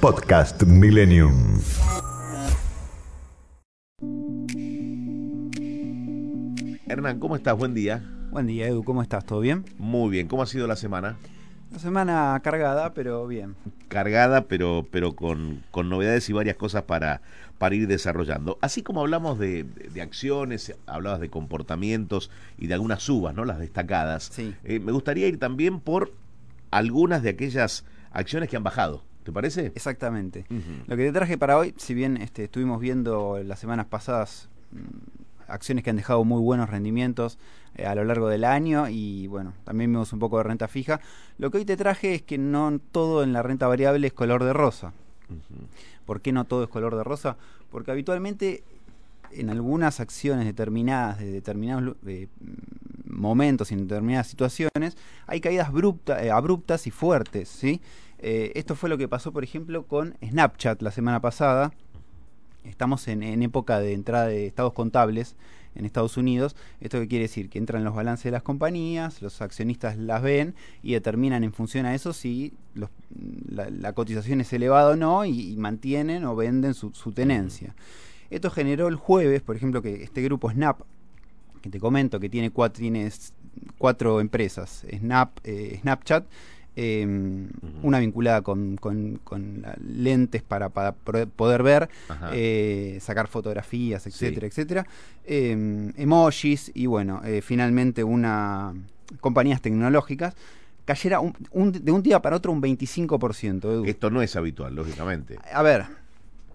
Podcast Millennium. Hernán, ¿cómo estás? Buen día. Buen día, Edu, ¿cómo estás? ¿Todo bien? Muy bien. ¿Cómo ha sido la semana? La semana cargada, pero bien. Cargada, pero, pero con, con novedades y varias cosas para, para ir desarrollando. Así como hablamos de, de acciones, hablabas de comportamientos y de algunas subas, ¿no? Las destacadas. Sí. Eh, me gustaría ir también por algunas de aquellas acciones que han bajado. ¿Te parece? Exactamente. Lo que te traje para hoy, si bien este, estuvimos viendo las semanas pasadas mm, acciones que han dejado muy buenos rendimientos eh, a lo largo del año y bueno, también vimos un poco de renta fija, lo que hoy te traje es que no todo en la renta variable es color de rosa. ¿Por qué no todo es color de rosa? Porque habitualmente en algunas acciones determinadas, de determinados eh, mm, momentos, en determinadas situaciones, hay caídas abrupta- eh, abruptas y fuertes, ¿sí? Eh, esto fue lo que pasó, por ejemplo, con Snapchat la semana pasada. Estamos en, época de entrada de estados contables en Estados Unidos. ¿Esto qué quiere decir? Que entran los balances de las compañías, los accionistas las ven y determinan en función a eso si la, cotización es elevada o no y, mantienen o venden su, tenencia. Esto generó el jueves, por ejemplo, que este grupo Snap, que te comento que tiene cuatro empresas, Snap, eh, Snapchat, eh, una vinculada con, con- con la- lentes para, poder ver, eh, sacar fotografías, Sí. etcétera, etcétera, eh, emojis y bueno, eh, finalmente una compañías tecnológicas cayera un- un- de un día para otro un 25%. Edu. Esto no es habitual, lógicamente. A ver,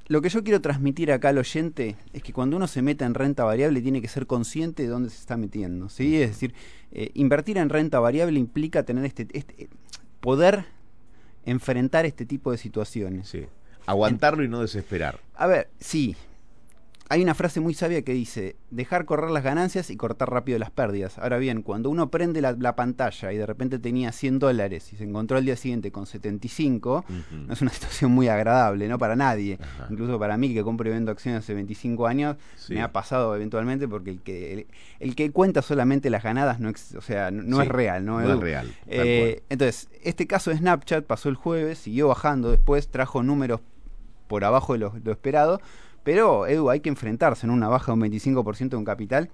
lo que yo quiero transmitir acá al oyente es que cuando uno se meta en renta variable tiene que ser consciente de dónde se está metiendo, ¿sí? Es decir, eh, invertir en renta variable implica tener este, este- poder enfrentar este tipo de situaciones. Sí. Aguantarlo y no desesperar. A ver, sí. Hay una frase muy sabia que dice, dejar correr las ganancias y cortar rápido las pérdidas. Ahora bien, cuando uno prende la, la pantalla y de repente tenía 100 dólares y se encontró al día siguiente con 75, Ujú. no es una situación muy agradable, ¿no? Para nadie. Ajá. Incluso para mí, que compro y vendo acciones hace 25 años, Sí. me ha pasado eventualmente porque el que, el, el que cuenta solamente las ganadas no, ex- o sea, no, no Sí, es real, ¿no? es real, Eh, entonces, este caso de Snapchat pasó el jueves, siguió bajando después, trajo números por abajo de lo, lo esperado, pero Edu, hay que enfrentarse en una baja de un 25% de un capital.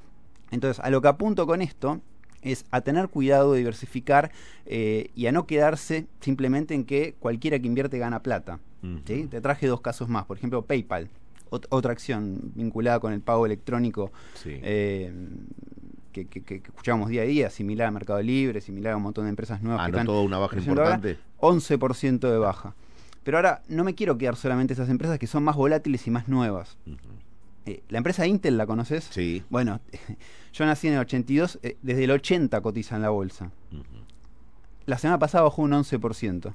Entonces, a lo que apunto con esto es a tener cuidado de diversificar eh, y a no quedarse simplemente en que cualquiera que invierte gana plata. Te traje dos casos más, por ejemplo, PayPal, ot- otra acción vinculada con el pago electrónico Sí. eh, que, que- que- escuchábamos día a día, similar a Mercado Libre, similar a un montón de empresas nuevas Ah, que ¿no están toda una baja ahora, importante? 11% de baja. Pero ahora no me quiero quedar solamente esas empresas que son más volátiles y más nuevas. Eh, la empresa Intel, ¿la conoces? Sí. Bueno, yo nací en el 82, eh, desde el 80 cotiza en la bolsa. La semana pasada bajó un 11%. Ujú.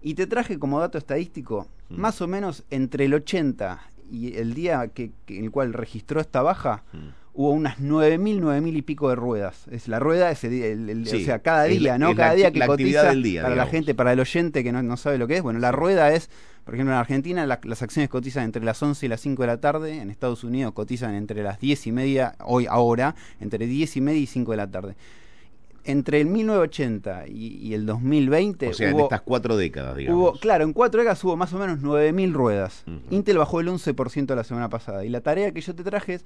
Y te traje como dato estadístico, más o menos entre el 80 y el día que, que- en el cual registró esta baja. Hubo unas 9.000, 9.000 y pico de ruedas. Es la rueda, es el, el- el- Sí, o sea, cada día, ¿no? cada día que la actividad cotiza, del día, para la gente, para el oyente que no, no sabe lo que es, bueno, la rueda es, por ejemplo, en Argentina la- las acciones cotizan entre las 11 y las 5 de la tarde, en Estados Unidos cotizan entre las 10 y media, hoy, ahora, entre 10 y media y 5 de la tarde. Entre el 1980 y, y el 2020 O sea, en hubo, estas cuatro décadas, digamos. Hubo, claro, en cuatro décadas hubo más o menos 9.000 ruedas. Intel bajó el 11% la semana pasada. Y la tarea que yo te traje es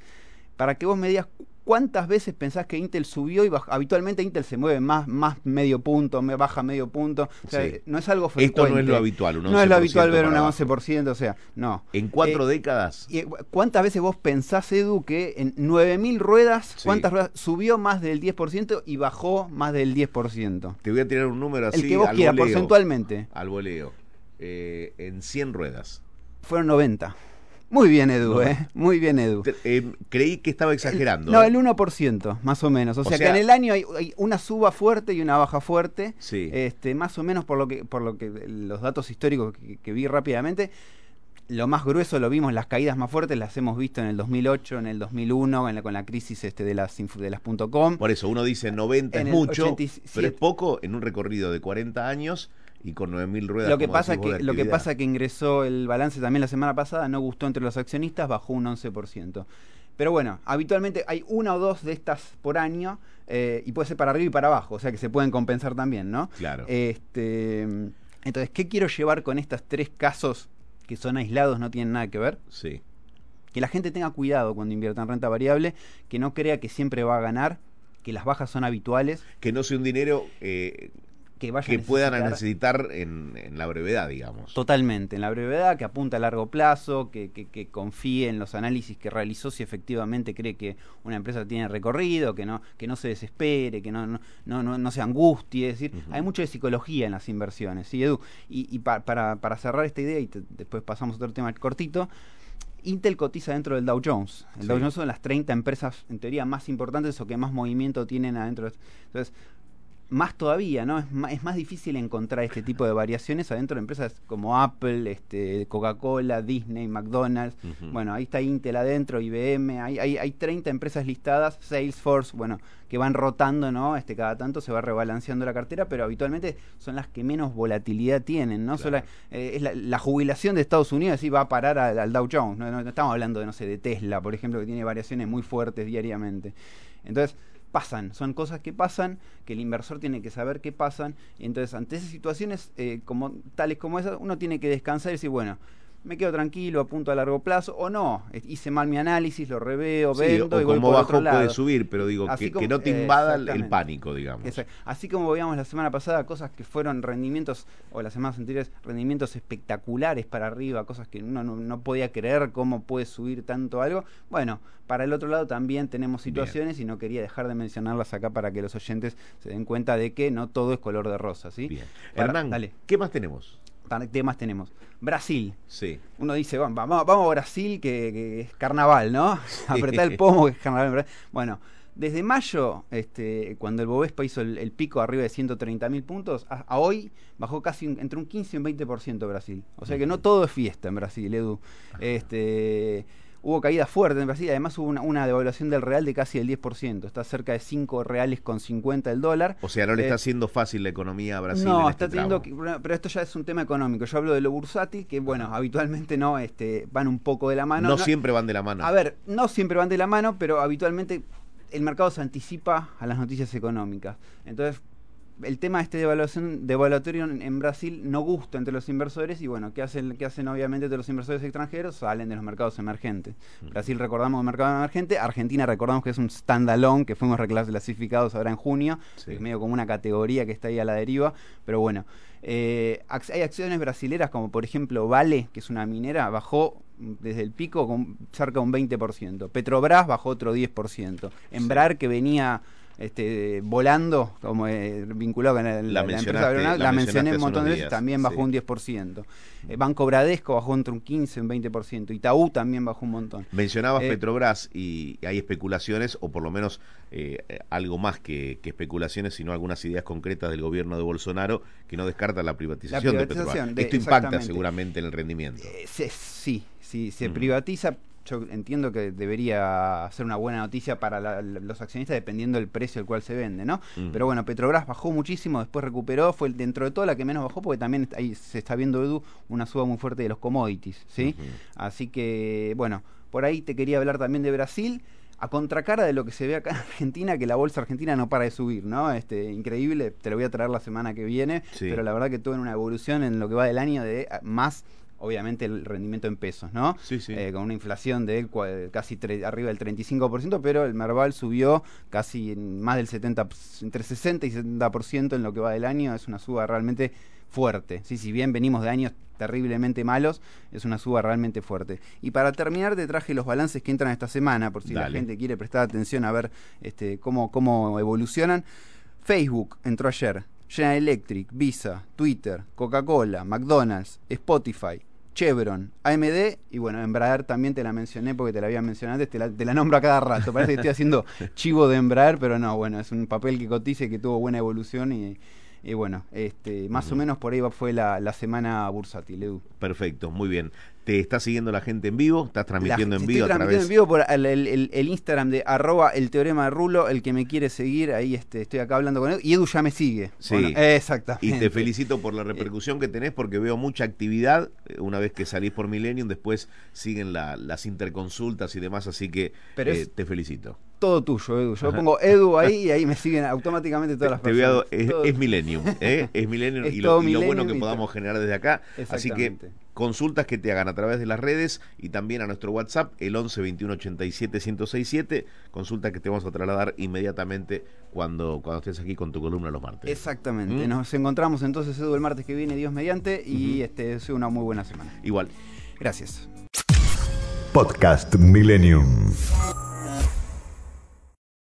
para que vos me digas cuántas veces pensás que Intel subió y bajó. Habitualmente Intel se mueve más, más medio punto, me baja medio punto. O sea, Sí. no es algo frecuente. Esto no es lo habitual, un No es lo 11% habitual ver un para 11%, o sea, no. En cuatro Eh, décadas. eh, ¿Cuántas veces vos pensás, Edu, que en 9.000 ruedas, Sí. cuántas ruedas subió más del 10% y bajó más del 10%? Te voy a tirar un número así. El que vos al quieras, voleo. porcentualmente. Al voleo. Eh, en 100 ruedas. Fueron 90. Muy bien, Edu, ¿eh? Muy bien, Edu. Eh, creí que estaba exagerando. no, ¿eh? el 1%, más o menos. O, O sea, sea- que en el año hay, hay una suba fuerte y una baja fuerte. Sí. Este, más o menos por lo que, por lo que los datos históricos que, que vi rápidamente. Lo más grueso lo vimos, las caídas más fuertes las hemos visto en el 2008, en el 2001, en la- con la crisis este, de las, de las .com. Por eso uno dice 90 En es mucho, 87. pero es poco en un recorrido de 40 años y con 9.000 ruedas. Lo que, pasa que, lo que pasa que ingresó el balance también la semana pasada, no gustó entre los accionistas, bajó un 11%. Pero bueno, habitualmente hay una o dos de estas por año eh, y puede ser para arriba y para abajo, o sea que se pueden compensar también, ¿no? Claro. Este, entonces, ¿qué quiero llevar con estos tres casos que son aislados, no tienen nada que ver? Sí. Que la gente tenga cuidado cuando invierta en renta variable, que no crea que siempre va a ganar, que las bajas son habituales, Que no sea un dinero eh, que vaya que a puedan necesitar- en, en la brevedad, digamos. Totalmente, en la brevedad, que apunta a largo plazo, que, que- que confíe en los análisis que realizó si efectivamente cree que una empresa tiene recorrido, que no, que no se desespere, que no, no, no, no, no se angustie. Es decir, hay mucho de psicología en las inversiones, ¿sí, Edu? Y, y pa- para, para cerrar esta idea, y te- después pasamos a otro tema cortito, Intel cotiza dentro del Dow Jones. El Sí. Dow Jones son las 30 empresas, en teoría, más importantes o que más movimiento tienen adentro. de- Entonces, más todavía, ¿no? Es más, es más difícil encontrar este tipo de variaciones adentro de empresas como Apple, este, Coca-Cola, Disney, McDonald's. Bueno, ahí está Intel adentro, IBM, hay, hay, hay 30 empresas listadas, Salesforce, bueno, que van rotando, ¿no? Este, cada tanto se va rebalanceando la cartera, pero habitualmente son las que menos volatilidad tienen, ¿no? Claro. Sola- eh, es la, la jubilación de Estados Unidos, sí, va a parar al, al Dow Jones. No, no- no estamos hablando de, no sé, de Tesla, por ejemplo, que tiene variaciones muy fuertes diariamente. Entonces, pasan, son cosas que pasan, que el inversor tiene que saber que pasan. Entonces, ante esas situaciones eh, como, tales como esas, uno tiene que descansar y decir, bueno, me quedo tranquilo, apunto a largo plazo, o no, hice mal mi análisis, lo reveo, Sí, vendo o y voy como por bajo otro lado. puede subir, pero digo, que, como- que no te invada el- pánico, digamos. Exacto. Así como veíamos la semana pasada cosas que fueron rendimientos, o las semanas anteriores, rendimientos espectaculares para arriba, cosas que uno no, no podía creer cómo puede subir tanto algo. Bueno, para el otro lado también tenemos situaciones y no quería dejar de mencionarlas acá para que los oyentes se den cuenta de que no todo es color de rosa, ¿sí? Bien. Para- Hernán, dale. ¿qué más tenemos? Para- ¿Qué más tenemos? Brasil. Sí. Uno dice, "Vamos, vamos, a Brasil, que, que es carnaval, ¿no? Apretar el pomo, que es carnaval. en Brasil". Bueno, desde mayo, este, cuando el Bovespa hizo el, el pico arriba de 130 mil puntos, a, a hoy bajó casi un- entre un 15 y un 20% Brasil. O sea que no todo es fiesta en Brasil, Edu. Este, hubo caídas fuertes en Brasil, además hubo una, una devaluación del real de casi el 10%. Está cerca de 5 reales con 50 el dólar. O sea, no le Eh, está haciendo fácil la economía a Brasil. no, en está este teniendo, que- pero esto ya es un tema económico. Yo hablo de lo bursátil, que bueno, habitualmente no, este, van un poco de la mano. no, siempre van de la mano. A ver, no siempre van de la mano, pero habitualmente el mercado se anticipa a las noticias económicas. Entonces, el tema este de evaluación devaluatorio en, en Brasil no gusta entre los inversores y bueno, ¿qué hacen, qué hacen obviamente de los inversores extranjeros? Salen de los mercados emergentes. Brasil recordamos un mercado emergente, Argentina recordamos que es un standalone, que fuimos reclasificados ahora en junio, Sí. es medio como una categoría que está ahí a la deriva, pero bueno. eh, hay acciones brasileras como por ejemplo Vale, que es una minera, bajó desde el pico con cerca de un 20%. Petrobras bajó otro 10%. Embrar, que venía este, volando, como eh, vinculado con el- La empresa aeronáutica, la la, mencioné un montón de veces, días, también bajó sí. un 10%. Eh, Banco Bradesco bajó entre un 15 y un 20%. Itaú también bajó un montón. Mencionabas Eh, Petrobras y hay especulaciones, o por lo menos eh, algo más que, que especulaciones, sino algunas ideas concretas del gobierno de Bolsonaro que no descartan la privatización, de Petrobras. de- Esto impacta seguramente en el rendimiento. Se- sí, sí, se Mm. privatiza. Yo entiendo que debería ser una buena noticia para la- los accionistas dependiendo del precio al cual se vende, ¿no? Mm. Pero bueno, Petrobras bajó muchísimo, después recuperó, fue dentro de todo la que menos bajó porque también ahí se está viendo, Edu, una suba muy fuerte de los commodities, ¿sí? Así que, bueno, por ahí te quería hablar también de Brasil. A contracara de lo que se ve acá en Argentina, que la bolsa argentina no para de subir, ¿no? Este, increíble, te lo voy a traer la semana que viene, Sí. pero la verdad que tuvo una evolución en lo que va del año de ah, más, obviamente, el rendimiento en pesos, ¿no? Sí, sí. Eh, con una inflación de casi arriba del 35%, pero el Merval subió casi en más del 70, entre 60 y 70% en lo que va del año, es una suba realmente fuerte. Sí, si bien venimos de años terriblemente malos, es una suba realmente fuerte. Y para terminar te traje los balances que entran esta semana, por si la gente quiere prestar atención a ver este, cómo, cómo evolucionan. Facebook entró ayer, General Electric, Visa, Twitter, Coca-Cola, McDonald's, Spotify, Chevron, AMD y bueno, Embraer también te la mencioné porque te la había mencionado antes, te la, te la nombro a cada rato. Parece que estoy haciendo chivo de Embraer, pero no, bueno, es un papel que cotiza y que tuvo buena evolución y, y bueno, este, más o menos por ahí fue la, la semana bursátil, Edu. Perfecto, muy bien. ¿Te está siguiendo la gente en vivo? ¿Estás transmitiendo La- en estoy vivo a transmitiendo través? en vivo por el, el- el- el Instagram de arroba el teorema de Rulo, el que me quiere seguir, ahí este, estoy acá hablando con Edu, y Edu ya me sigue. Sí. Bueno, exactamente. Y te felicito por la repercusión que tenés porque veo mucha actividad. Eh, Una vez que salís por Millennium, después siguen la- las interconsultas y demás, así que Pero eh, es- te felicito. Todo tuyo, Edu. Yo Ajá. pongo Edu ahí y ahí me siguen automáticamente todas las Te voy a- personas. es, Todo- es Millennium, ¿eh? es Millennium Es y, lo, y lo bueno que podamos generar desde acá. Así que consultas que te hagan a través de las redes y también a nuestro WhatsApp, el 11 21 87 1067. Consulta que te vamos a trasladar inmediatamente cuando, cuando estés aquí con tu columna los martes. Exactamente. ¿Mm? Nos encontramos entonces, Edu, el martes que viene, Dios mediante, y este deseo una muy buena semana. Igual. Gracias. Podcast Millennium.